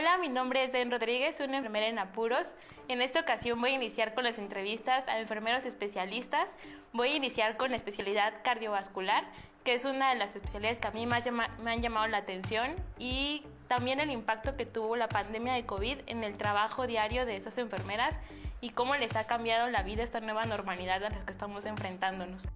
Hola, mi nombre es Den Rodríguez, una enfermera en apuros. En esta ocasión voy a iniciar con las entrevistas a enfermeros especialistas. Voy a iniciar con la especialidad cardiovascular, que es una de las especialidades que a mí más me han llamado la atención y también el impacto que tuvo la pandemia de COVID en el trabajo diario de esas enfermeras y cómo les ha cambiado la vida esta nueva normalidad a la que estamos enfrentándonos.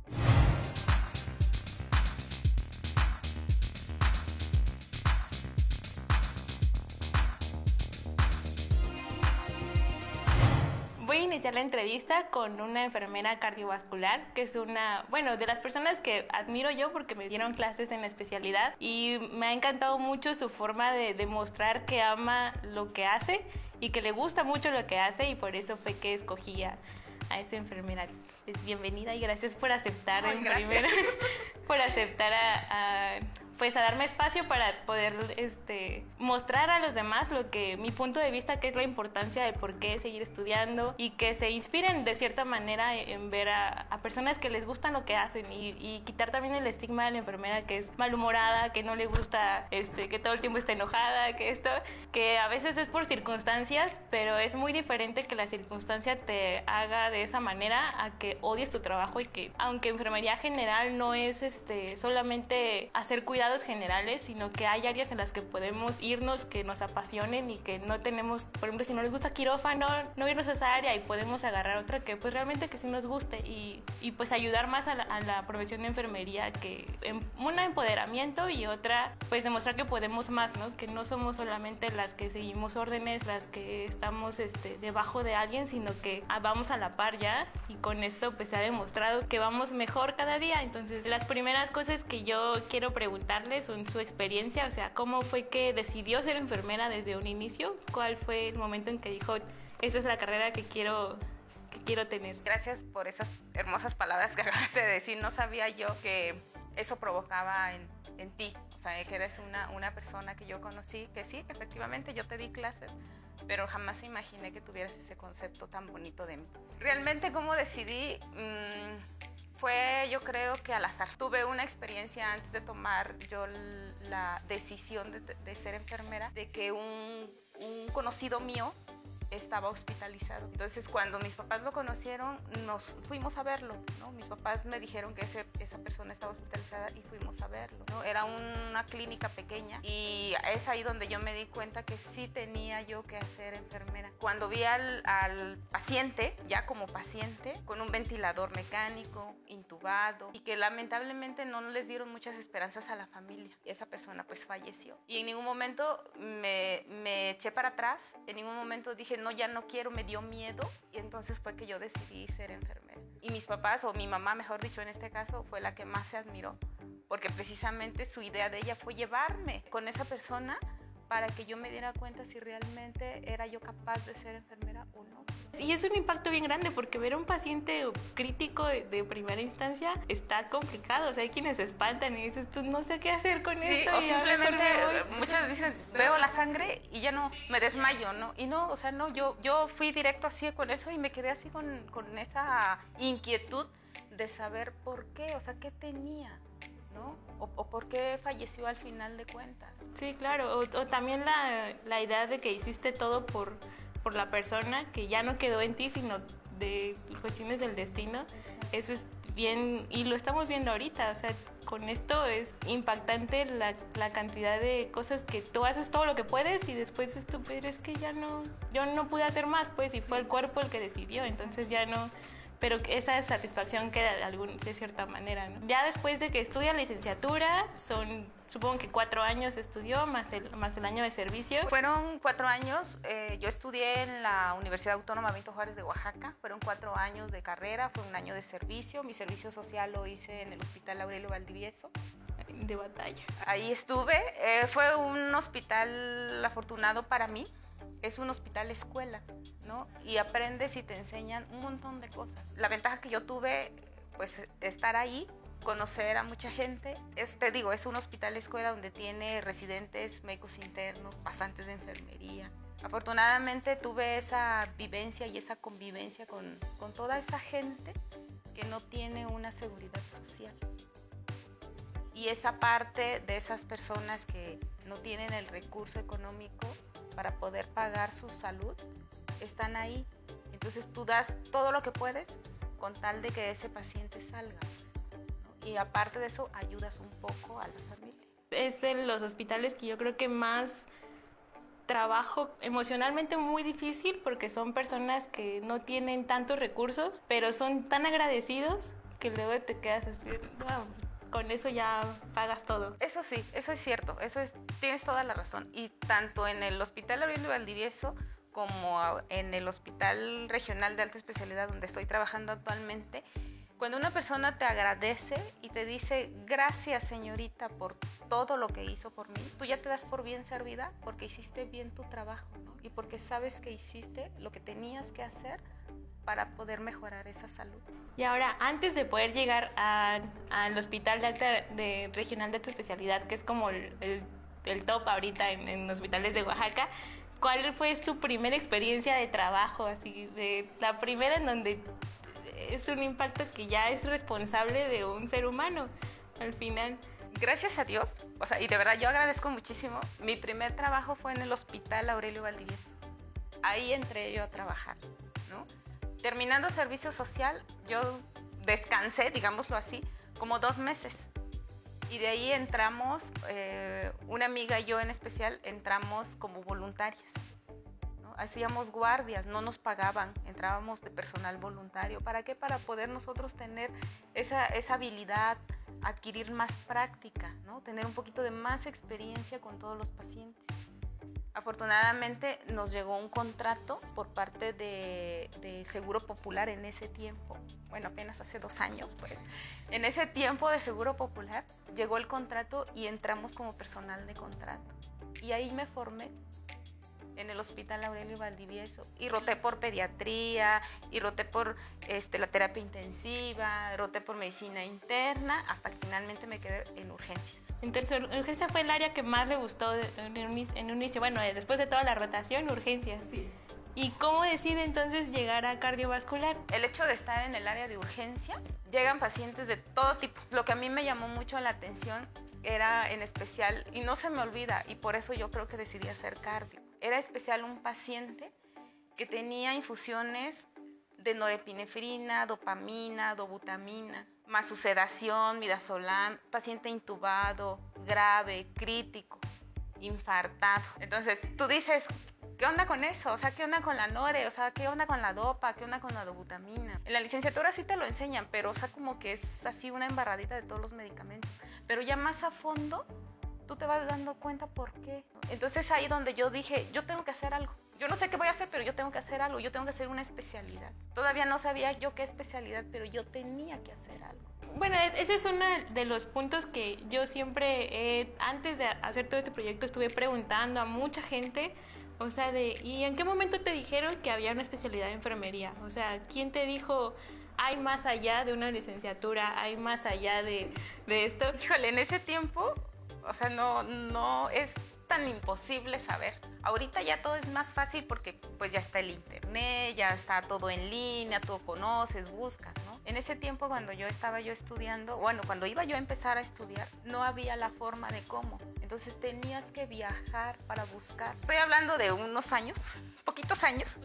Voy a iniciar la entrevista con una enfermera cardiovascular, que es una, bueno, de las personas que admiro yo porque me dieron clases en la especialidad y me ha encantado mucho su forma de demostrar que ama lo que hace y que le gusta mucho lo que hace y por eso fue que escogía a esta enfermera. Es bienvenida y gracias por aceptar en primera, por aceptar a pues a darme espacio para poder este, mostrar a los demás lo que mi punto de vista, que es la importancia de por qué seguir estudiando y que se inspiren de cierta manera en ver a, personas que les gustan lo que hacen y, quitar también el estigma de la enfermera que es malhumorada, que no le gusta, este, que todo el tiempo está enojada, que esto, que a veces es por circunstancias, pero es muy diferente que la circunstancia te haga de esa manera a que odies tu trabajo y que aunque enfermería general no es este, solamente hacer cuidado generales, sino que hay áreas en las que podemos irnos que nos apasionen y que no tenemos, por ejemplo, si no les gusta quirófano, no irnos a esa área y podemos agarrar otra que pues realmente que sí nos guste y, y pues ayudar más a la, profesión de enfermería que en, una empoderamiento y otra pues demostrar que podemos más, ¿no? Que no somos solamente las que seguimos órdenes, las que estamos este, debajo de alguien, sino que ah, vamos a la par ya y con esto pues se ha demostrado que vamos mejor cada día. Entonces las primeras cosas que yo quiero preguntar son su experiencia, o sea, cómo fue que decidió ser enfermera desde un inicio, cuál fue el momento en que dijo, esa es la carrera que quiero que quiero tener. Gracias por esas hermosas palabras que acabas de decir. No sabía yo que eso provocaba en, en ti, o sea, que eres una, una persona que yo conocí, que sí, que efectivamente yo te di clases, pero jamás imaginé que tuvieras ese concepto tan bonito de mí. Realmente, ¿cómo decidí? Mm, fue yo creo que al azar. Tuve una experiencia antes de tomar yo la decisión de, de ser enfermera, de que un, un conocido mío estaba hospitalizado. Entonces, cuando mis papás lo conocieron, nos fuimos a verlo, ¿no? Mis papás me dijeron que ese, esa persona estaba hospitalizada y fuimos a verlo, ¿no? Era una clínica pequeña y es ahí donde yo me di cuenta que sí tenía yo que hacer enfermera. Cuando vi al, al paciente, ya como paciente, con un ventilador mecánico, intubado, y que lamentablemente no les dieron muchas esperanzas a la familia. Y esa persona pues falleció. Y en ningún momento me, me eché para atrás, en ningún momento dije, no, ya no quiero, me dio miedo y entonces fue que yo decidí ser enfermera. Y mis papás, o mi mamá, mejor dicho, en este caso, fue la que más se admiró, porque precisamente su idea de ella fue llevarme con esa persona para que yo me diera cuenta si realmente era yo capaz de ser enfermera o no. Y es un impacto bien grande porque ver a un paciente crítico de, primera instancia está complicado. O sea, hay quienes se espantan y dices, tú no sé qué hacer con sí, esto. O simplemente, muchas dicen, veo la sangre y ya no, me desmayo, ¿no? Y no, o sea, no, yo, yo fui directo así con eso y me quedé así con, con esa inquietud de saber por qué, o sea, qué tenía. ¿No? O, por qué falleció al final de cuentas. Sí, claro, o, también la, la, idea de que hiciste todo por, por la persona, que ya no quedó en ti, sino de cuestiones del destino. Eso es bien, y lo estamos viendo ahorita, o sea, con esto es impactante la, la, cantidad de cosas que tú haces todo lo que puedes y después es, pero es que ya no, yo no pude hacer más, pues, y fue el cuerpo el que decidió, entonces ya no pero esa satisfacción queda de, algún, de cierta manera. ¿no? Ya después de que estudia licenciatura, son supongo que cuatro años estudió, más el, más el año de servicio. Fueron cuatro años, eh, yo estudié en la Universidad Autónoma Benito Juárez de Oaxaca, fueron cuatro años de carrera, fue un año de servicio, mi servicio social lo hice en el Hospital Aurelio Valdivieso. De batalla. Ahí estuve, eh, fue un hospital afortunado para mí, es un hospital escuela, ¿no? Y aprendes y te enseñan un montón de cosas. La ventaja que yo tuve, pues estar ahí, conocer a mucha gente. Es, te digo, es un hospital escuela donde tiene residentes, médicos internos, pasantes de enfermería. Afortunadamente tuve esa vivencia y esa convivencia con, con toda esa gente que no tiene una seguridad social. Y esa parte de esas personas que no tienen el recurso económico para poder pagar su salud están ahí. Entonces tú das todo lo que puedes con tal de que ese paciente salga. Y aparte de eso, ayudas un poco a la familia. Es en los hospitales que yo creo que más trabajo emocionalmente muy difícil porque son personas que no tienen tantos recursos, pero son tan agradecidos que luego te quedas así, con eso ya pagas todo. Eso sí, eso es cierto, eso es, tienes toda la razón. Y tanto en el Hospital Aurelio Valdivieso como en el Hospital Regional de Alta Especialidad donde estoy trabajando actualmente, cuando una persona te agradece y te dice gracias señorita por todo lo que hizo por mí, tú ya te das por bien servida porque hiciste bien tu trabajo y porque sabes que hiciste lo que tenías que hacer para poder mejorar esa salud. Y ahora, antes de poder llegar al hospital de alta, de regional de alta especialidad, que es como el, el, top ahorita en, en hospitales de Oaxaca, ¿cuál fue su primera experiencia de trabajo? Así, de la primera en donde es un impacto que ya es responsable de un ser humano al final. Gracias a Dios, o sea, y de verdad yo agradezco muchísimo. Mi primer trabajo fue en el Hospital Aurelio Valdivieso. Ahí entré yo a trabajar, ¿no? Terminando servicio social, yo descansé, digámoslo así, como dos meses. Y de ahí entramos, eh, una amiga y yo en especial, entramos como voluntarias hacíamos guardias, no nos pagaban, entrábamos de personal voluntario. ¿Para qué? Para poder nosotros tener esa, esa habilidad, adquirir más práctica, ¿no? tener un poquito de más experiencia con todos los pacientes. Afortunadamente nos llegó un contrato por parte de, Seguro Popular en ese tiempo, bueno, apenas hace dos años, pues. En ese tiempo de Seguro Popular llegó el contrato y entramos como personal de contrato. Y ahí me formé en el Hospital Aurelio Valdivieso y roté por pediatría y roté por este, la terapia intensiva, roté por medicina interna hasta que finalmente me quedé en urgencias. Entonces, urgencia fue el área que más le gustó en un inicio, bueno, después de toda la rotación, urgencias. Sí. ¿Y cómo decide entonces llegar a cardiovascular? El hecho de estar en el área de urgencias, llegan pacientes de todo tipo. Lo que a mí me llamó mucho la atención era en especial, y no se me olvida, y por eso yo creo que decidí hacer cardio, era especial un paciente que tenía infusiones de norepinefrina, dopamina, dobutamina, más su sedación, midazolam, paciente intubado, grave, crítico, infartado. Entonces, tú dices, ¿qué onda con eso? O sea, ¿qué onda con la nore? O sea, ¿qué onda con la dopa? ¿Qué onda con la dobutamina? En la licenciatura sí te lo enseñan, pero o sea, como que es así una embarradita de todos los medicamentos. Pero ya más a fondo, tú te vas dando cuenta por qué. Entonces ahí donde yo dije, yo tengo que hacer algo. Yo no sé qué voy a hacer, pero yo tengo que hacer algo. Yo tengo que hacer una especialidad. Todavía no sabía yo qué especialidad, pero yo tenía que hacer algo. Bueno, e-, ese es uno de los puntos que yo siempre, antes de hacer todo este proyecto, estuve preguntando a mucha gente, o sea, de, ¿y en qué momento te dijeron que había una especialidad de enfermería? O sea, ¿quién te dijo, hay más allá de una licenciatura, hay más allá de, de esto? Híjole, en ese tiempo o sea, no, no es tan imposible saber. Ahorita ya todo es más fácil porque pues ya está el internet, ya está todo en línea, tú conoces, buscas, ¿no? En ese tiempo cuando yo estaba yo estudiando, bueno, cuando iba yo a empezar a estudiar, no había la forma de cómo. Entonces tenías que viajar para buscar. Estoy hablando de unos años, poquitos años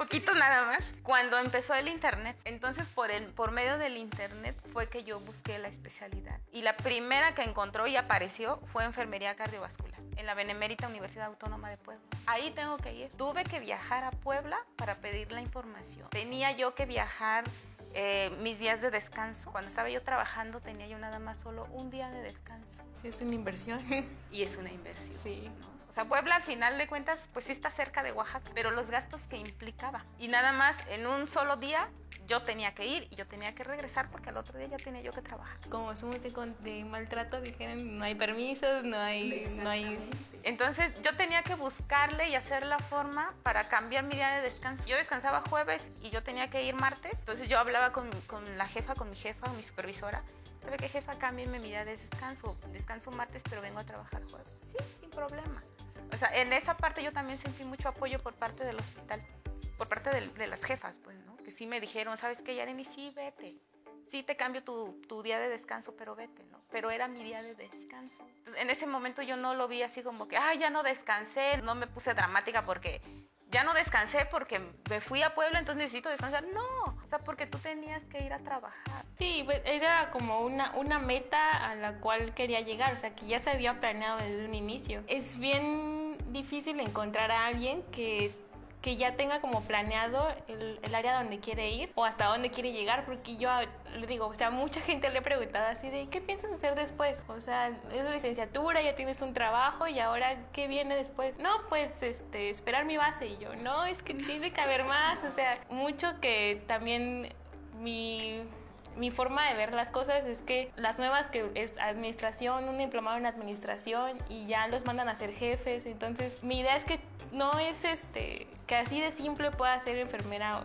poquito nada más, cuando empezó el internet. Entonces, por, el, por medio del internet fue que yo busqué la especialidad. Y la primera que encontró y apareció fue enfermería cardiovascular en la Benemérita Universidad Autónoma de Puebla. Ahí tengo que ir. Tuve que viajar a Puebla para pedir la información. Tenía yo que viajar eh, mis días de descanso. Cuando estaba yo trabajando tenía yo nada más solo un día de descanso. Sí, es una inversión. Y es una inversión. Sí. O sea, Puebla al final de cuentas pues sí está cerca de Oaxaca, pero los gastos que implicaba. Y nada más en un solo día yo tenía que ir y yo tenía que regresar porque al otro día ya tenía yo que trabajar. Como somos de, de maltrato, dijeron, no hay permisos, no hay, no hay... Entonces yo tenía que buscarle y hacer la forma para cambiar mi día de descanso. Yo descansaba jueves y yo tenía que ir martes, entonces yo hablaba con, con la jefa, con mi jefa, mi supervisora. ¿Sabe qué jefa? Cámbienme mi día de descanso. Descanso martes, pero vengo a trabajar jueves. Sí, sin problema. O sea, en esa parte yo también sentí mucho apoyo por parte del hospital, por parte de, de las jefas, pues, ¿no? Que sí me dijeron, ¿sabes qué, Yareni? Sí, vete. sí te cambio tu, día de descanso, pero vete, ¿no? Pero era mi día de descanso. Entonces, en ese momento yo no lo vi así como que, ay, ya no descansé, no me puse dramática porque ya no descansé porque me fui a Puebla, entonces necesito descansar. No, o sea, porque tú tenías que ir a trabajar. Sí, pues esa era como una, una meta a la cual quería llegar, o sea, que ya se había planeado desde un inicio. Es bien difícil encontrar a alguien que que ya tenga como planeado el, el, área donde quiere ir o hasta dónde quiere llegar, porque yo le digo, o sea, mucha gente le he preguntado así de, ¿qué piensas hacer después? O sea, es licenciatura, ya tienes un trabajo y ahora, ¿qué viene después? No, pues, este, esperar mi base y yo, no, es que tiene que haber más, o sea, mucho que también mi mi forma de ver las cosas es que las nuevas que es administración, un diplomado en administración y ya los mandan a ser jefes. Entonces, mi idea es que no es este que así de simple pueda ser enfermera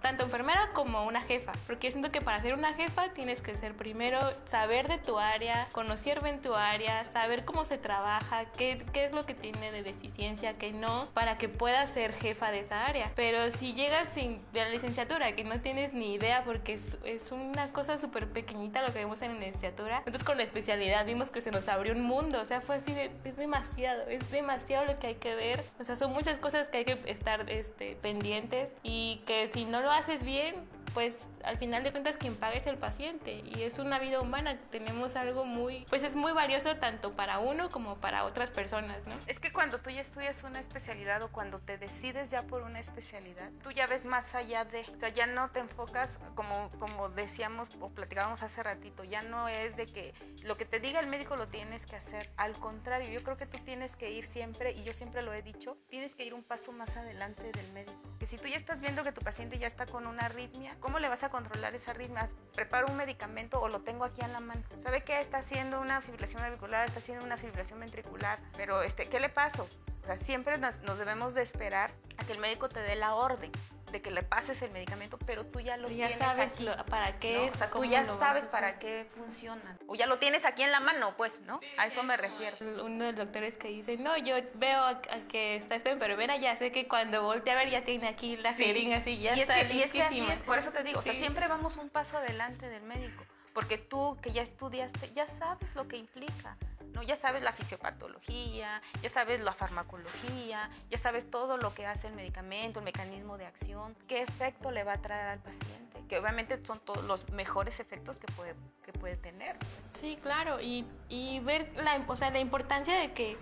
tanto enfermera como una jefa, porque siento que para ser una jefa tienes que ser primero saber de tu área, conocer bien tu área, saber cómo se trabaja, qué, qué es lo que tiene de deficiencia, qué no, para que puedas ser jefa de esa área. Pero si llegas sin, de la licenciatura, que no tienes ni idea, porque es, es una cosa súper pequeñita lo que vemos en la licenciatura, entonces con la especialidad vimos que se nos abrió un mundo, o sea, fue así, de, es demasiado, es demasiado lo que hay que ver, o sea, son muchas cosas que hay que estar este, pendientes y que si no lo haces bien, pues al final de cuentas quien paga es el paciente y es una vida humana. Tenemos algo muy, pues es muy valioso tanto para uno como para otras personas, ¿no? Es que cuando tú ya estudias una especialidad o cuando te decides ya por una especialidad, tú ya ves más allá de, o sea, ya no te enfocas como, como decíamos o platicábamos hace ratito, ya no es de que lo que te diga el médico lo tienes que hacer. Al contrario, yo creo que tú tienes que ir siempre, y yo siempre lo he dicho, tienes que ir un paso más adelante del médico. Que si tú ya estás viendo que tu paciente ya está con una arritmia, ¿cómo le vas a controlar esa arritmia? Preparo un medicamento o lo tengo aquí en la mano. ¿Sabe qué? Está haciendo una fibrilación auricular, está haciendo una fibrilación ventricular, pero este, ¿qué le pasó? O sea, siempre nos, nos debemos de esperar a que el médico te dé la orden de que le pases el medicamento, pero tú ya lo ya tienes sabes aquí. Lo, para qué ¿no? es, o sea, tú ya sabes para qué funciona. O ya lo tienes aquí en la mano, pues, ¿no? A eso me refiero. Uno de los doctores que dice, no, yo veo a, a que está esta enfermera, ya sé que cuando voltea a ver ya tiene aquí la sí. jeringa así, ya y está es que, y es que así es, por eso te digo, sí. o sea, siempre vamos un paso adelante del médico, porque tú que ya estudiaste, ya sabes lo que implica. ¿No? Ya sabes la fisiopatología, ya sabes la farmacología, ya sabes todo lo que hace el medicamento, el mecanismo de acción, qué efecto le va a traer al paciente, que obviamente son todos los mejores efectos que puede, que puede tener. Sí, claro, y, y ver la, o sea, la importancia de que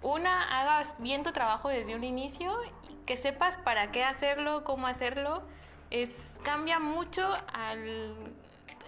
una hagas bien tu trabajo desde un inicio y que sepas para qué hacerlo, cómo hacerlo, es, cambia mucho al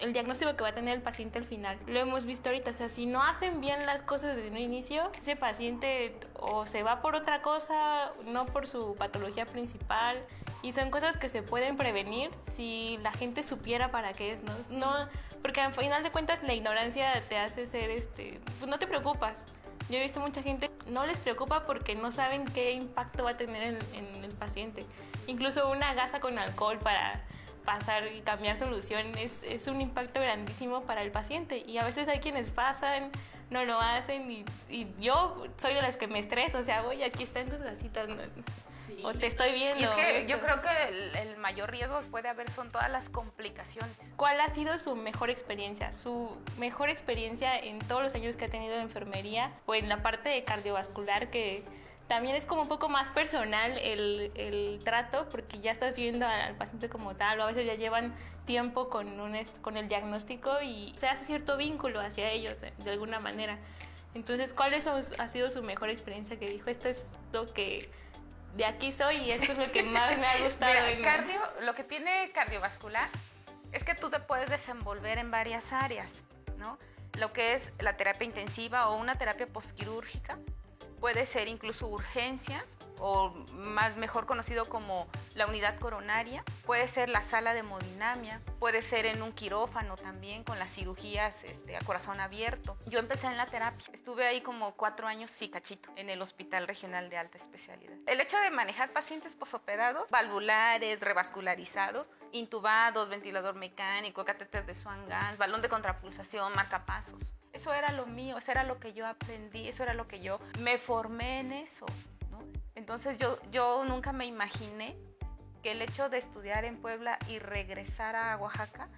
el diagnóstico que va a tener el paciente al final. Lo hemos visto ahorita, o sea, si no hacen bien las cosas desde un inicio, ese paciente o se va por otra cosa, no por su patología principal, y son cosas que se pueden prevenir si la gente supiera para qué es, ¿no? no porque al final de cuentas la ignorancia te hace ser, este, pues no te preocupas. Yo he visto mucha gente no les preocupa porque no saben qué impacto va a tener en, en el paciente. Incluso una gasa con alcohol para pasar y cambiar solución es, es, un impacto grandísimo para el paciente y a veces hay quienes pasan, no lo hacen y, y yo soy de las que me estreso, o sea, voy, aquí están tus gasitas, ¿no? sí. o te estoy viendo. Y es que esto. yo creo que el, el, mayor riesgo que puede haber son todas las complicaciones. ¿Cuál ha sido su mejor experiencia? Su mejor experiencia en todos los años que ha tenido de enfermería o en la parte de cardiovascular que también es como un poco más personal el, el, trato porque ya estás viendo al, paciente como tal o a veces ya llevan tiempo con, un, con el diagnóstico y se hace cierto vínculo hacia ellos de, de alguna manera. Entonces, ¿cuál es, ha sido su mejor experiencia que dijo? Esto es lo que de aquí soy y esto es lo que más me ha gustado. Mira, cardio, lo que tiene cardiovascular es que tú te puedes desenvolver en varias áreas, ¿no? Lo que es la terapia intensiva o una terapia postquirúrgica, puede ser incluso urgencias o más mejor conocido como la unidad coronaria, puede ser la sala de hemodinamia, puede ser en un quirófano también con las cirugías este, a corazón abierto. Yo empecé en la terapia, estuve ahí como cuatro años, sí, cachito, en el Hospital Regional de Alta Especialidad. El hecho de manejar pacientes posoperados, valvulares, revascularizados, intubados, ventilador mecánico, catéter de Swan-Ganz, balón de contrapulsación, marcapasos. Eso era lo mío, eso era lo que yo aprendí, eso era lo que yo me formé en eso. ¿no? Entonces yo, yo nunca me imaginé que el hecho de estudiar en Puebla y regresar a Oaxaca,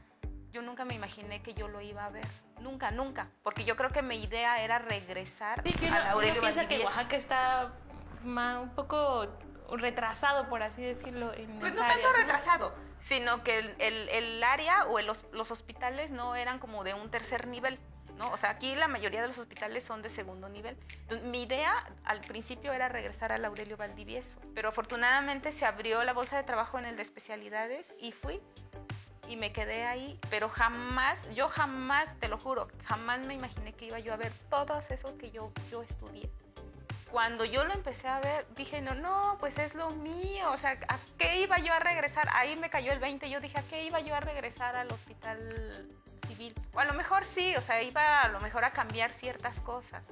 yo nunca me imaginé que yo lo iba a ver. Nunca, nunca. Porque yo creo que mi idea era regresar sí, a Aurelio piensa que Oaxaca está un poco retrasado, por así decirlo. En pues no tanto retrasado, sino que el, el, área o los hospitales no eran como de un tercer nivel. ¿No? O sea, aquí la mayoría de los hospitales son de segundo nivel. mi idea al principio era regresar al Aurelio Valdivieso, pero afortunadamente se abrió la bolsa de trabajo en el de especialidades y fui y me quedé ahí, pero jamás, yo jamás, te lo juro, jamás me imaginé que iba yo a ver todos esos que yo, yo estudié. Cuando yo lo empecé a ver, dije, no, no, pues es lo mío, o sea, ¿a qué iba yo a regresar? Ahí me cayó el 20, yo dije, ¿a qué iba yo a regresar al hospital O a lo mejor sí, o sea, iba a lo mejor a cambiar ciertas cosas,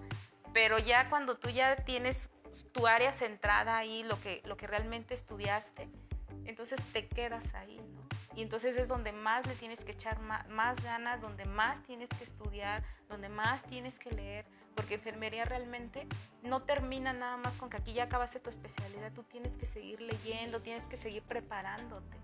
pero ya cuando tú ya tienes tu área centrada ahí, lo que, lo que realmente estudiaste, entonces te quedas ahí, ¿no? Y entonces es donde más le tienes que echar más, ganas, donde más tienes que estudiar, donde más tienes que leer, porque enfermería realmente no termina nada más con que aquí ya acabaste tu especialidad, tú tienes que seguir leyendo, tienes que seguir preparándote,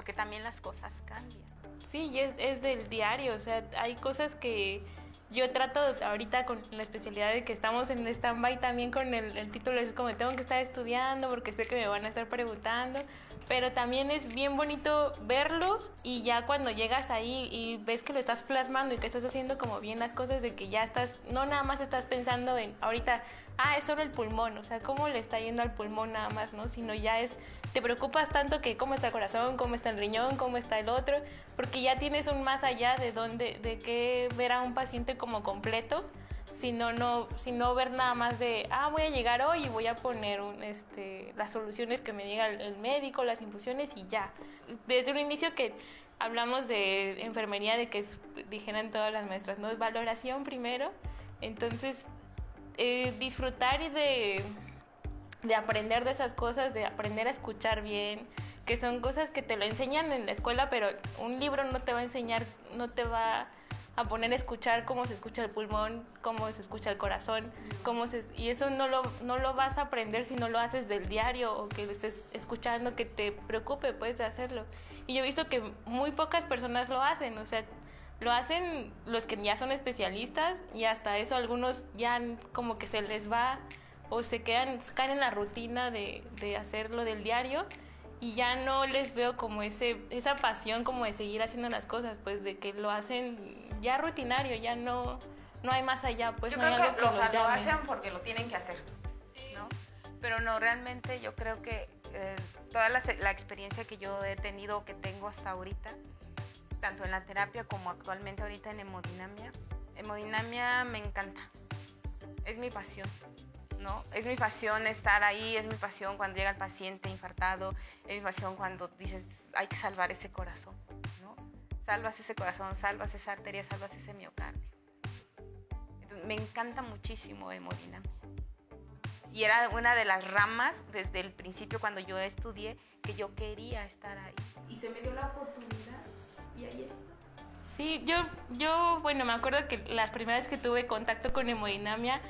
porque también las cosas cambian. Sí, es, es del diario, o sea, hay cosas que yo trato ahorita con la especialidad de que estamos en stand-by también con el, el, título, es como tengo que estar estudiando porque sé que me van a estar preguntando, pero también es bien bonito verlo y ya cuando llegas ahí y ves que lo estás plasmando y que estás haciendo como bien las cosas de que ya estás, no nada más estás pensando en ahorita, ah, es solo el pulmón, o sea, cómo le está yendo al pulmón nada más, ¿no? Sino ya es, te preocupas tanto que cómo está el corazón, cómo está el riñón, cómo está el otro, porque ya tienes un más allá de dónde, de qué ver a un paciente como completo sino no, sino ver nada más de, ah, voy a llegar hoy y voy a poner un, este, las soluciones que me diga el, médico, las infusiones y ya. Desde un inicio que hablamos de enfermería, de que dijeran todas las maestras, ¿no? Es valoración primero, entonces eh, disfrutar de, de aprender de esas cosas, de aprender a escuchar bien, que son cosas que te lo enseñan en la escuela, pero un libro no te va a enseñar, no te va a poner a escuchar cómo se escucha el pulmón, cómo se escucha el corazón, cómo se, y eso no lo, no lo vas a aprender si no lo haces del diario o que lo estés escuchando, que te preocupe pues de hacerlo. Y yo he visto que muy pocas personas lo hacen, o sea, lo hacen los que ya son especialistas y hasta eso algunos ya como que se les va o se quedan, caen en la rutina de, de hacerlo del diario y ya no les veo como ese, esa pasión como de seguir haciendo las cosas, pues de que lo hacen ya rutinario, ya no, no hay más allá. Pues yo no creo que, lo hacen porque lo tienen que hacer, ¿no? Pero no, realmente yo creo que eh, toda la, la, experiencia que yo he tenido, que tengo hasta ahorita, tanto en la terapia como actualmente ahorita en hemodinamia, hemodinamia me encanta, es mi pasión. ¿No? Es mi pasión estar ahí, es mi pasión cuando llega el paciente infartado, es mi pasión cuando dices, hay que salvar ese corazón salvas ese corazón, salvas esa arteria, salvas ese miocardio. me encanta muchísimo hemodinamia. Y era una de las ramas desde el principio cuando yo estudié que yo quería estar ahí. Y se me dio la oportunidad y ahí está. Sí, yo, yo, bueno, me acuerdo que las primeras que tuve contacto con hemodinamia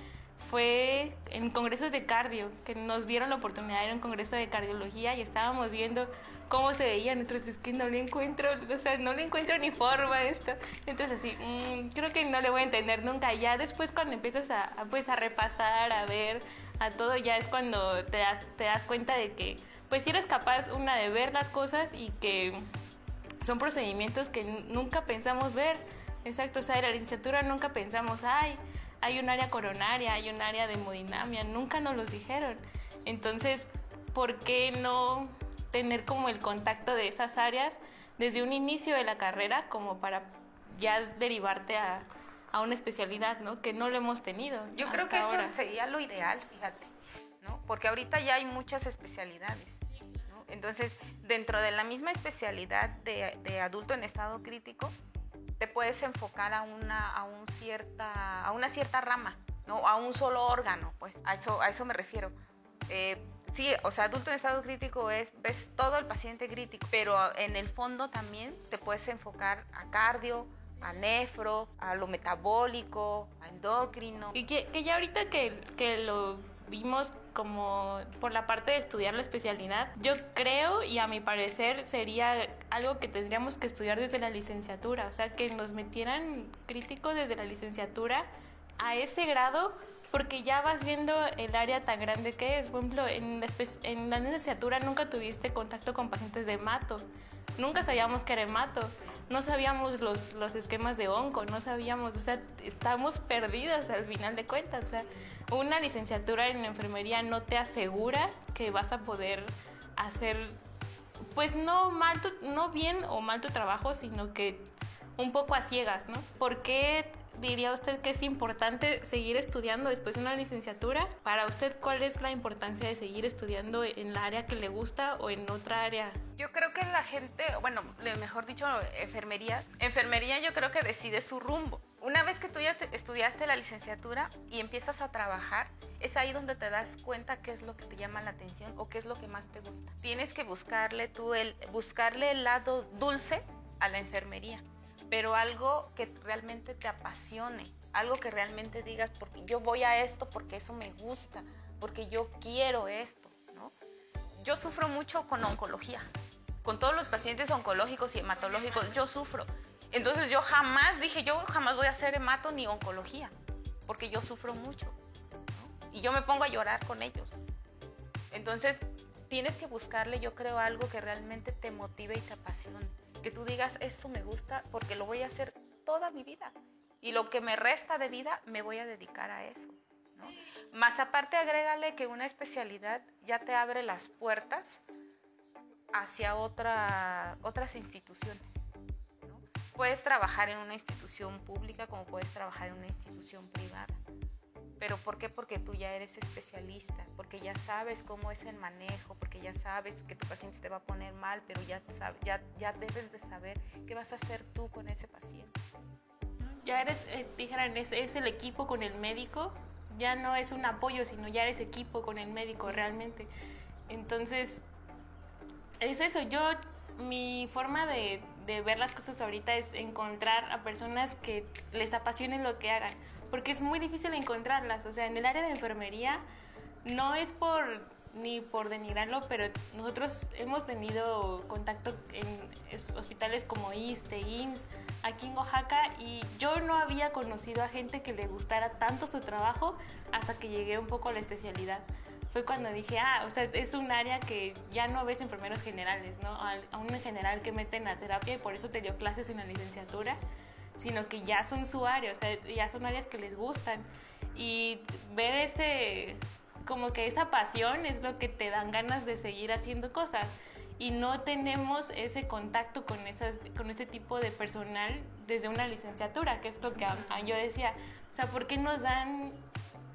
fue en congresos de cardio, que nos dieron la oportunidad de ir a un congreso de cardiología y estábamos viendo cómo se veían, entonces es que no le encuentro, o sea, no le encuentro ni forma esto. Entonces así, mm, creo que no le voy a entender nunca. Ya después cuando empiezas a, pues a repasar, a ver, a todo, ya es cuando te das, te das cuenta de que pues si eres capaz una de ver las cosas y que son procedimientos que nunca pensamos ver. Exacto, o sea, en la licenciatura nunca pensamos, ay, hay un área coronaria, hay un área de hemodinamia, nunca nos los dijeron. Entonces, ¿por qué no tener como el contacto de esas áreas desde un inicio de la carrera como para ya derivarte a, a una especialidad, ¿no? Que no lo hemos tenido. Yo creo que eso sería lo ideal, fíjate, ¿no? Porque ahorita ya hay muchas especialidades. ¿no? Entonces, dentro de la misma especialidad de, de adulto en estado crítico, te puedes enfocar a una, a un cierta, a una cierta rama, ¿no? A un solo órgano, pues, a eso, a eso me refiero. Eh, sí, o sea, adulto en estado crítico es, ves todo el paciente crítico, pero en el fondo también te puedes enfocar a cardio, a nefro, a lo metabólico, a endocrino. Y que, que ya ahorita que, que lo vimos como por la parte de estudiar la especialidad, yo creo y a mi parecer sería algo que tendríamos que estudiar desde la licenciatura, o sea, que nos metieran críticos desde la licenciatura a ese grado porque ya vas viendo el área tan grande que es. Por ejemplo, en la, en la licenciatura nunca tuviste contacto con pacientes de mato, nunca sabíamos que era mato no sabíamos los, los esquemas de onco, no sabíamos, o sea, estamos perdidas al final de cuentas. O sea, una licenciatura en enfermería no te asegura que vas a poder hacer, pues no mal, no bien o mal tu trabajo, sino que un poco a ciegas, ¿no? ¿Por qué diría usted que es importante seguir estudiando después de una licenciatura? Para usted, ¿cuál es la importancia de seguir estudiando en la área que le gusta o en otra área? Yo creo que la gente, bueno, mejor dicho, enfermería, enfermería yo creo que decide su rumbo. Una vez que tú ya estudiaste la licenciatura y empiezas a trabajar, es ahí donde te das cuenta qué es lo que te llama la atención o qué es lo que más te gusta. Tienes que buscarle tú buscarle el lado dulce a la enfermería pero algo que realmente te apasione, algo que realmente digas, yo voy a esto porque eso me gusta, porque yo quiero esto, ¿no? Yo sufro mucho con oncología, con todos los pacientes oncológicos y hematológicos, yo sufro. Entonces yo jamás dije, yo jamás voy a hacer hemato ni oncología, porque yo sufro mucho. Y yo me pongo a llorar con ellos. Entonces tienes que buscarle, yo creo, algo que realmente te motive y te apasione que tú digas, eso me gusta porque lo voy a hacer toda mi vida. Y lo que me resta de vida me voy a dedicar a eso. Más aparte, agrégale que una especialidad ya te abre las puertas hacia otra, otras instituciones. Puedes trabajar en una institución pública como puedes trabajar en una institución privada. ¿Pero por qué? Porque tú ya eres especialista, porque ya sabes cómo es el manejo, porque ya sabes que tu paciente te va a poner mal, pero ya, ya, ya debes de saber qué vas a hacer tú con ese paciente. Ya eres, eh, dijeran, es, es, el equipo con el médico, ya no es un apoyo, sino ya eres equipo con el médico realmente. Entonces, es eso, yo, mi forma de, de ver las cosas ahorita es encontrar a personas que les apasionen lo que hagan porque es muy difícil encontrarlas. O sea, en el área de enfermería no es por ni por denigrarlo, pero nosotros hemos tenido contacto en hospitales como ISTE, IMSS, aquí en Oaxaca, y yo no había conocido a gente que le gustara tanto su trabajo hasta que llegué un poco a la especialidad. Fue cuando dije, ah, o sea, es un área que ya no ves enfermeros generales, ¿no? A un general que mete en la terapia y por eso te dio clases en la licenciatura sino que ya son su área, o sea, ya son áreas que les gustan. Y ver ese, como que esa pasión es lo que te dan ganas de seguir haciendo cosas. Y no tenemos ese contacto con, esas, con ese tipo de personal desde una licenciatura, que es lo que yo decía. O sea, ¿por qué nos dan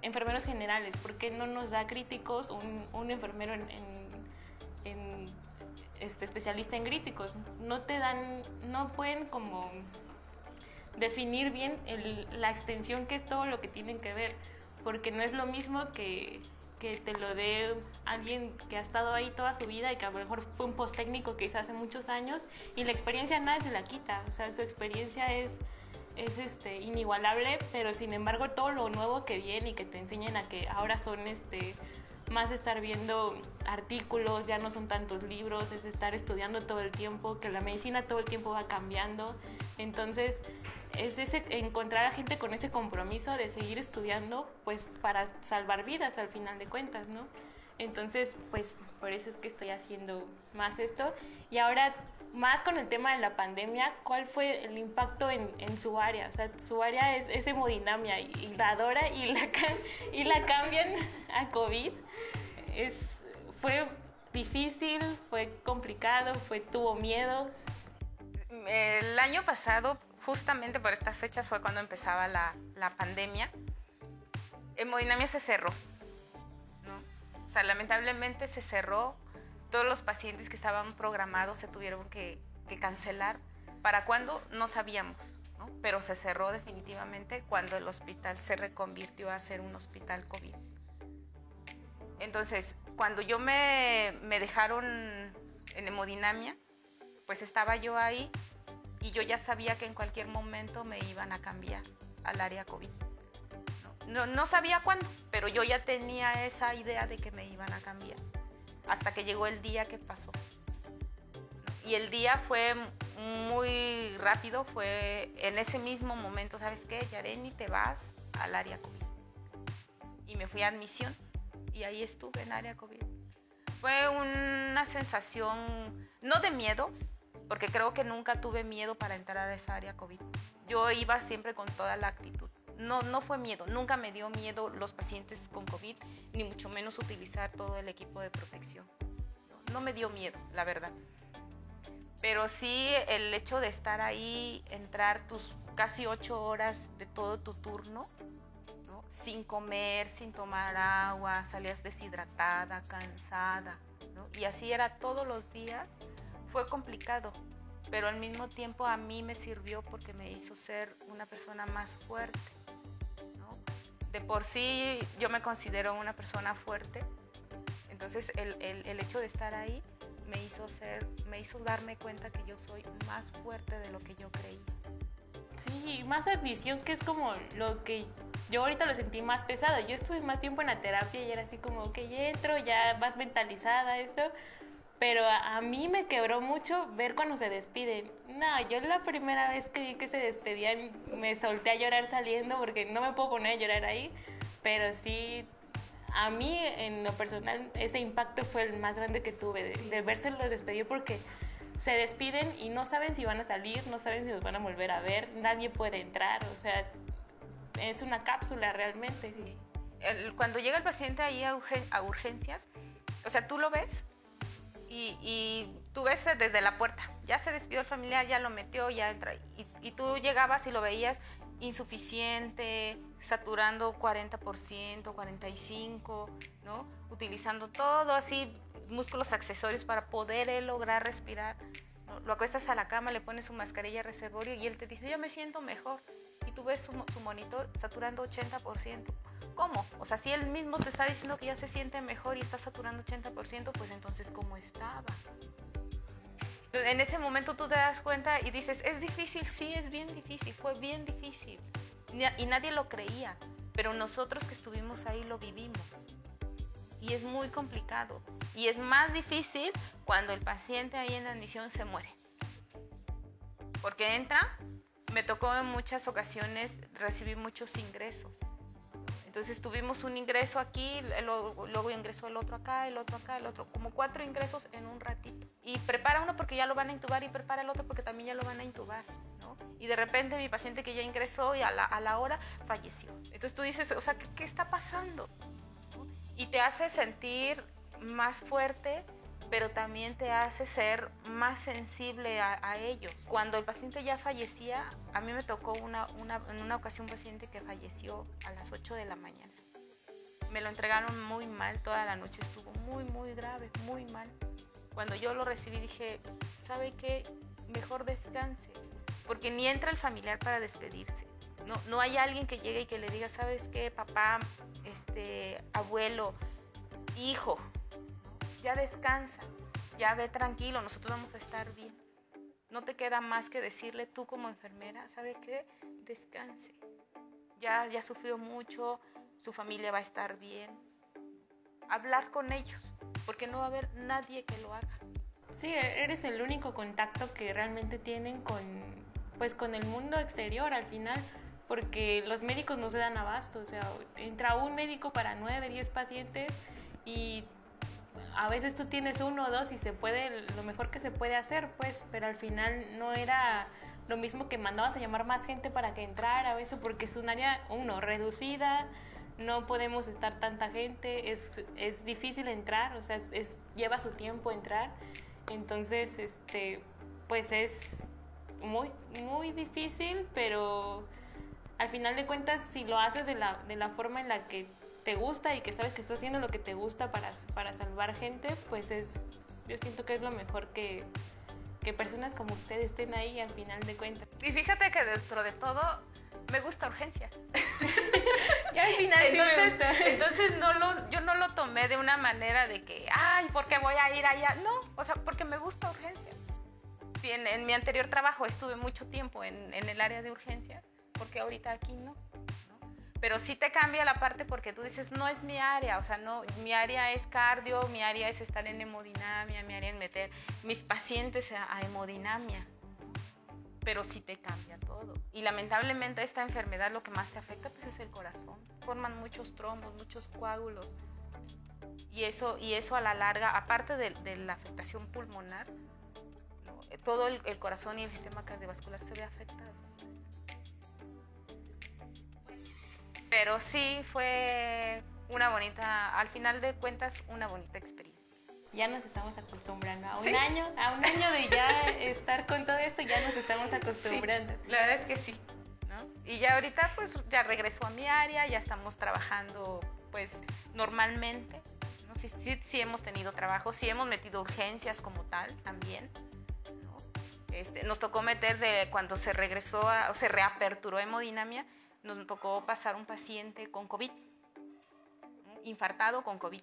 enfermeros generales? ¿Por qué no nos da críticos un, un enfermero en, en, este, especialista en críticos? No te dan, no pueden como definir bien la extensión que es todo lo que tienen que ver, porque no es lo mismo que, que te lo dé alguien que ha estado ahí toda su vida y que a lo mejor fue un post técnico que hizo hace muchos años y la experiencia nada se la quita, o sea, su experiencia es, es este, inigualable, pero sin embargo todo lo nuevo que viene y que te enseñan a que ahora son este, más estar viendo artículos, ya no son tantos libros, es estar estudiando todo el tiempo, que la medicina todo el tiempo va cambiando. Entonces, es ese, encontrar a gente con ese compromiso de seguir estudiando, pues para salvar vidas al final de cuentas, ¿no? Entonces, pues por eso es que estoy haciendo más esto. Y ahora, más con el tema de la pandemia, ¿cuál fue el impacto en, en su área? O sea, su área es, es hemodinamia y, la adora y la, y la cambian a COVID. Es, fue difícil, fue complicado, fue, tuvo miedo. El año pasado justamente por estas fechas fue cuando empezaba la, la pandemia, Hemodinamia se cerró. O sea, lamentablemente se cerró. Todos los pacientes que estaban programados se tuvieron que, cancelar. ¿Para cuándo? No sabíamos. ¿no? Pero se cerró definitivamente cuando el hospital se reconvirtió a ser un hospital COVID. Entonces, cuando yo me, me dejaron en hemodinamia, pues estaba yo ahí y yo ya sabía que en cualquier momento me iban a cambiar al área COVID. No, no sabía cuándo, pero yo ya tenía esa idea de que me iban a cambiar. Hasta que llegó el día que pasó. Y el día fue muy rápido, fue en ese mismo momento, ¿sabes qué? Yareni, te vas al área COVID. Y me fui a admisión y ahí estuve en área COVID. Fue una sensación, no de miedo, porque creo que nunca tuve miedo para entrar a esa área COVID. Yo iba siempre con toda la actitud. No, no fue miedo, nunca me dio miedo los pacientes con COVID, ni mucho menos utilizar todo el equipo de protección. No, me dio miedo, la verdad. Pero sí el hecho de estar ahí, entrar tus casi ocho horas de todo tu turno, sin comer, sin tomar agua, salías deshidratada, cansada, y así era todos los días, fue complicado, pero al mismo tiempo a mí me sirvió porque me hizo ser una persona más fuerte. De por sí yo me considero una persona fuerte, entonces el, el, hecho de estar ahí me hizo, ser, me hizo darme cuenta que yo soy más fuerte de lo que yo creí. Sí, más admisión que es como lo que yo ahorita lo sentí más pesado. Yo estuve más tiempo en la terapia y era así como ya entro, ya vas mentalizada esto. Pero a, mí me quebró mucho ver cuando se despiden. No, yo la primera vez que vi que se despedían me solté a llorar saliendo porque no me puedo poner a llorar ahí. Pero sí, a mí en lo personal ese impacto fue el más grande que tuve de, de verse los despedir porque se despiden y no saben si van a salir, no saben si los van a volver a ver, nadie puede entrar, o sea, es una cápsula realmente. cuando llega el paciente ahí a, urgencias, o sea, tú lo ves y, tú ves desde la puerta, ya se despidió el familiar, ya lo metió, ya entra, y, y tú llegabas y lo veías insuficiente, saturando 40%, 45%, ¿no? Utilizando todo así, músculos accesorios para poder él lograr respirar. Lo acuestas a la cama, le pones su mascarilla reservorio y él te dice, yo me siento mejor tú ves su, monitor saturando 80%. ¿Cómo? O sea, si él mismo te está diciendo que ya se siente mejor y está saturando 80%, pues entonces ¿cómo estaba? En ese momento tú te das cuenta y dices, es difícil, sí, es bien difícil, fue bien difícil. Y nadie lo creía, pero nosotros que estuvimos ahí lo vivimos. Y es muy complicado. Y es más difícil cuando el paciente ahí en la admisión se muere. Porque entra me tocó en muchas ocasiones recibir muchos ingresos. Entonces tuvimos un ingreso aquí, luego, ingresó el otro acá, el otro acá, el otro, como cuatro ingresos en un ratito. Y prepara uno porque ya lo van a intubar y prepara el otro porque también ya lo van a intubar. ¿no? Y de repente mi paciente que ya ingresó y a la, a la hora falleció. Entonces tú dices, o sea, ¿qué, qué está pasando? Y te hace sentir más fuerte pero también te hace ser más sensible a, ellos. Cuando el paciente ya fallecía, a mí me tocó una, una, en una ocasión un paciente que falleció a las 8 de la mañana. Me lo entregaron muy mal, toda la noche estuvo muy, muy grave, muy mal. Cuando yo lo recibí dije, ¿sabe qué? Mejor descanse, porque ni entra el familiar para despedirse. No, no hay alguien que llegue y que le diga, ¿sabes qué? Papá, este, abuelo, hijo, ya descansa, ya ve tranquilo, nosotros vamos a estar bien. No te queda más que decirle tú como enfermera, ¿sabe qué? Descanse. Ya, ya sufrió mucho, su familia va a estar bien. Hablar con ellos, porque no va a haber nadie que lo haga. Sí, eres el único contacto que realmente tienen con, pues, con el mundo exterior al final, porque los médicos no se dan abasto, o sea, entra un médico para nueve, diez pacientes y a veces tú tienes uno o dos y se puede, lo mejor que se puede hacer, pues, pero al final no era lo mismo que mandabas a llamar más gente para que entrara eso, porque es un área, uno, reducida, no podemos estar tanta gente, es, es difícil entrar, o sea, lleva su tiempo entrar, entonces, este, pues es muy, muy difícil, pero al final de cuentas, si lo haces de la, de la forma en la que te gusta y que sabes que estás haciendo lo que te gusta para, para salvar gente, pues es, yo siento que es lo mejor que, que personas como ustedes estén ahí al final de cuentas. Y fíjate que dentro de todo me gusta urgencias. y al final entonces, sí me gusta. entonces no lo, yo no lo tomé de una manera de que, ay, ¿por qué voy a ir allá? No, o sea, porque me gusta urgencias. Sí, en, en mi anterior trabajo estuve mucho tiempo en, en, el área de urgencias, porque ahorita aquí no pero sí te cambia la parte porque tú dices, no es mi área, o sea, no, mi área es cardio, mi área es estar en hemodinamia, mi área es meter mis pacientes a, hemodinamia, pero sí te cambia todo. Y lamentablemente esta enfermedad lo que más te afecta pues es el corazón, forman muchos trombos, muchos coágulos, y eso, y eso a la larga, aparte de, la afectación pulmonar, todo el corazón y el sistema cardiovascular se ve afectado. Pero sí fue una bonita, al final de cuentas, una bonita experiencia. Ya nos estamos acostumbrando a un año, a un año de ya estar con todo esto, ya nos estamos acostumbrando. la verdad es que sí, ¿no? Y ya ahorita pues ya regresó a mi área, ya estamos trabajando pues normalmente, ¿no? Sí, sí, sí hemos tenido trabajo, sí hemos metido urgencias como tal también. Este, nos tocó meter de cuando se regresó o se reaperturó hemodinamia, nos tocó pasar un paciente con COVID, infartado con COVID.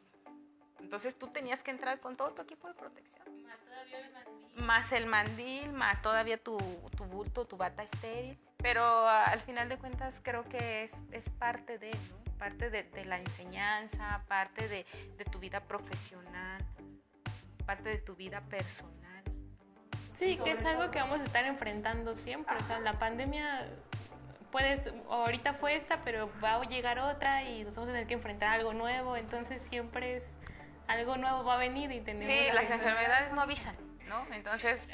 Entonces tú tenías que entrar con todo tu equipo de protección. Más todavía el mandil. Más el mandil, más todavía tu, tu bulto, tu bata estéril. Pero al final de cuentas creo que es, es parte de, ¿no? Parte de, de, la enseñanza, parte de, de tu vida profesional, parte de tu vida personal. Sí, que es algo que vamos a estar enfrentando siempre. O sea, la pandemia puedes, ahorita fue esta, pero va a llegar otra y nos vamos a tener que enfrentar algo nuevo, entonces siempre es algo nuevo va a venir y tenemos... Sí, las enfermedades no avisan, ¿no? Entonces,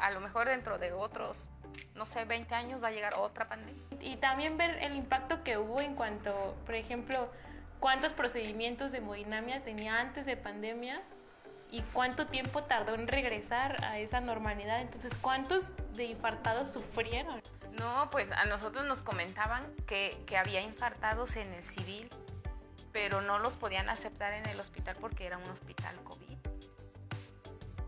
a lo mejor dentro de otros, no sé, 20 años va a llegar otra pandemia. Y también ver el impacto que hubo en cuanto, por ejemplo, cuántos procedimientos de hemodinamia tenía antes de pandemia y cuánto tiempo tardó en regresar a esa normalidad. Entonces, ¿cuántos de infartados sufrieron? No, pues a nosotros nos comentaban que, había infartados en el civil, pero no los podían aceptar en el hospital porque era un hospital COVID.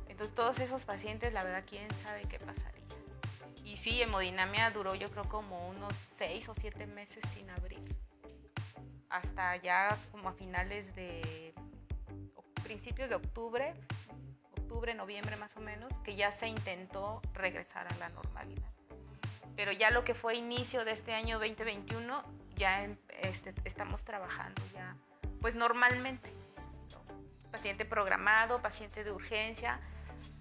Entonces todos esos pacientes, la verdad, quién sabe qué pasaría. Y sí, hemodinamia duró yo creo como unos seis o siete meses sin abrir. Hasta ya como a finales de principios de octubre, octubre, noviembre más o menos, que ya se intentó regresar a la normalidad pero ya lo que fue inicio de este año 2021, ya este, estamos trabajando ya, pues normalmente. Paciente programado, paciente de urgencia,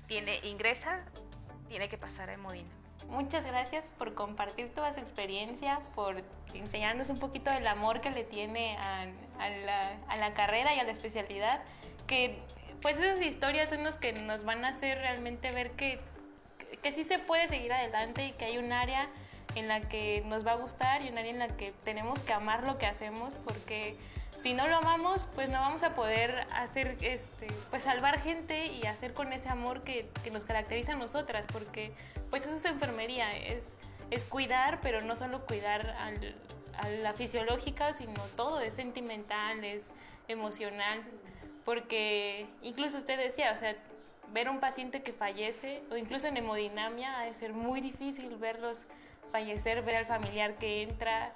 tiene ingresa, tiene que pasar a hemodinamia. Muchas gracias por compartir toda su experiencia, por enseñarnos un poquito del amor que le tiene a, la, a la carrera y a la especialidad, que pues esas historias son los que nos van a hacer realmente ver que que sí se puede seguir adelante y que hay un área en la que nos va a gustar y un área en la que tenemos que amar lo que hacemos porque si no lo amamos pues no vamos a poder hacer este pues salvar gente y hacer con ese amor que, que nos caracteriza a nosotras porque pues eso es enfermería es, es cuidar pero no solo cuidar al, a la fisiológica sino todo es sentimental es emocional porque incluso usted decía o sea ver un paciente que fallece o incluso en hemodinamia ha de ser muy difícil verlos fallecer, ver al familiar que entra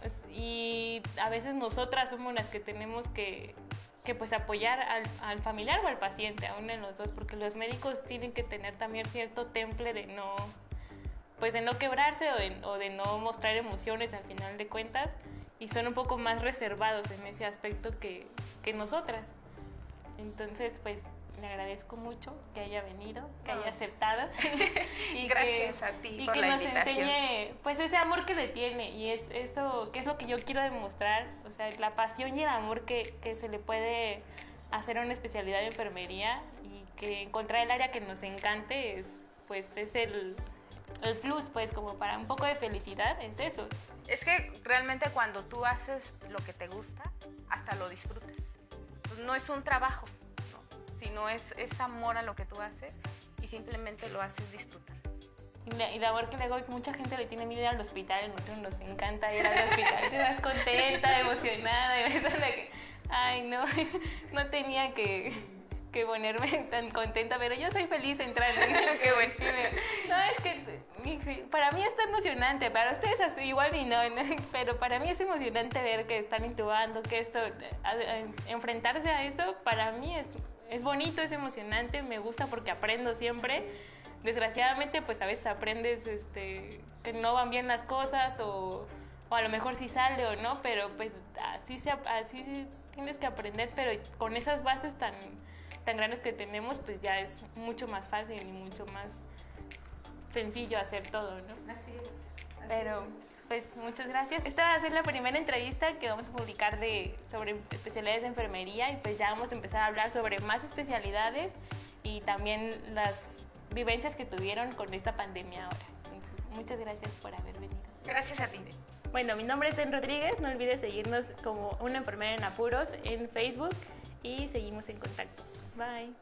pues, y a veces nosotras somos las que tenemos que, que pues apoyar al, al, familiar o al paciente, aún en los dos, porque los médicos tienen que tener también cierto temple de no pues de no quebrarse o de, o de no mostrar emociones al final de cuentas y son un poco más reservados en ese aspecto que, que nosotras. Entonces, pues le agradezco mucho que haya venido, que haya aceptado y Gracias que, a ti y que nos enseñe pues ese amor que le tiene y es eso que es lo que yo quiero demostrar, o sea, la pasión y el amor que, que se le puede hacer a una especialidad de enfermería y que encontrar el área que nos encante es pues es el, el plus pues como para un poco de felicidad es eso. Es que realmente cuando tú haces lo que te gusta, hasta lo disfrutas. Pues no es un trabajo, sino es, es amor a lo que tú haces y simplemente lo haces disfrutar. Y la, y la que le hago, mucha gente le tiene miedo al hospital, nosotros nos encanta ir al hospital, te vas contenta, emocionada, y ves a la que, ay no, no tenía que, que ponerme tan contenta, pero yo soy feliz entrando. Qué bueno. No, es que para mí está emocionante, para ustedes así, igual y no, pero para mí es emocionante ver que están intubando, que esto, enfrentarse a eso, para mí es es bonito, es emocionante, me gusta porque aprendo siempre. Desgraciadamente, pues a veces aprendes este, que no van bien las cosas o, o a lo mejor sí sale o no, pero pues así, se, así tienes que aprender, pero con esas bases tan, tan grandes que tenemos, pues ya es mucho más fácil y mucho más sencillo hacer todo, ¿no? Así es. pero pues muchas gracias. Esta va a ser la primera entrevista que vamos a publicar de, sobre especialidades de enfermería y pues ya vamos a empezar a hablar sobre más especialidades y también las vivencias que tuvieron con esta pandemia ahora. muchas gracias por haber venido. Gracias a ti. Bueno, mi nombre es En Rodríguez, no olvides seguirnos como una enfermera en apuros en Facebook y seguimos en contacto. Bye.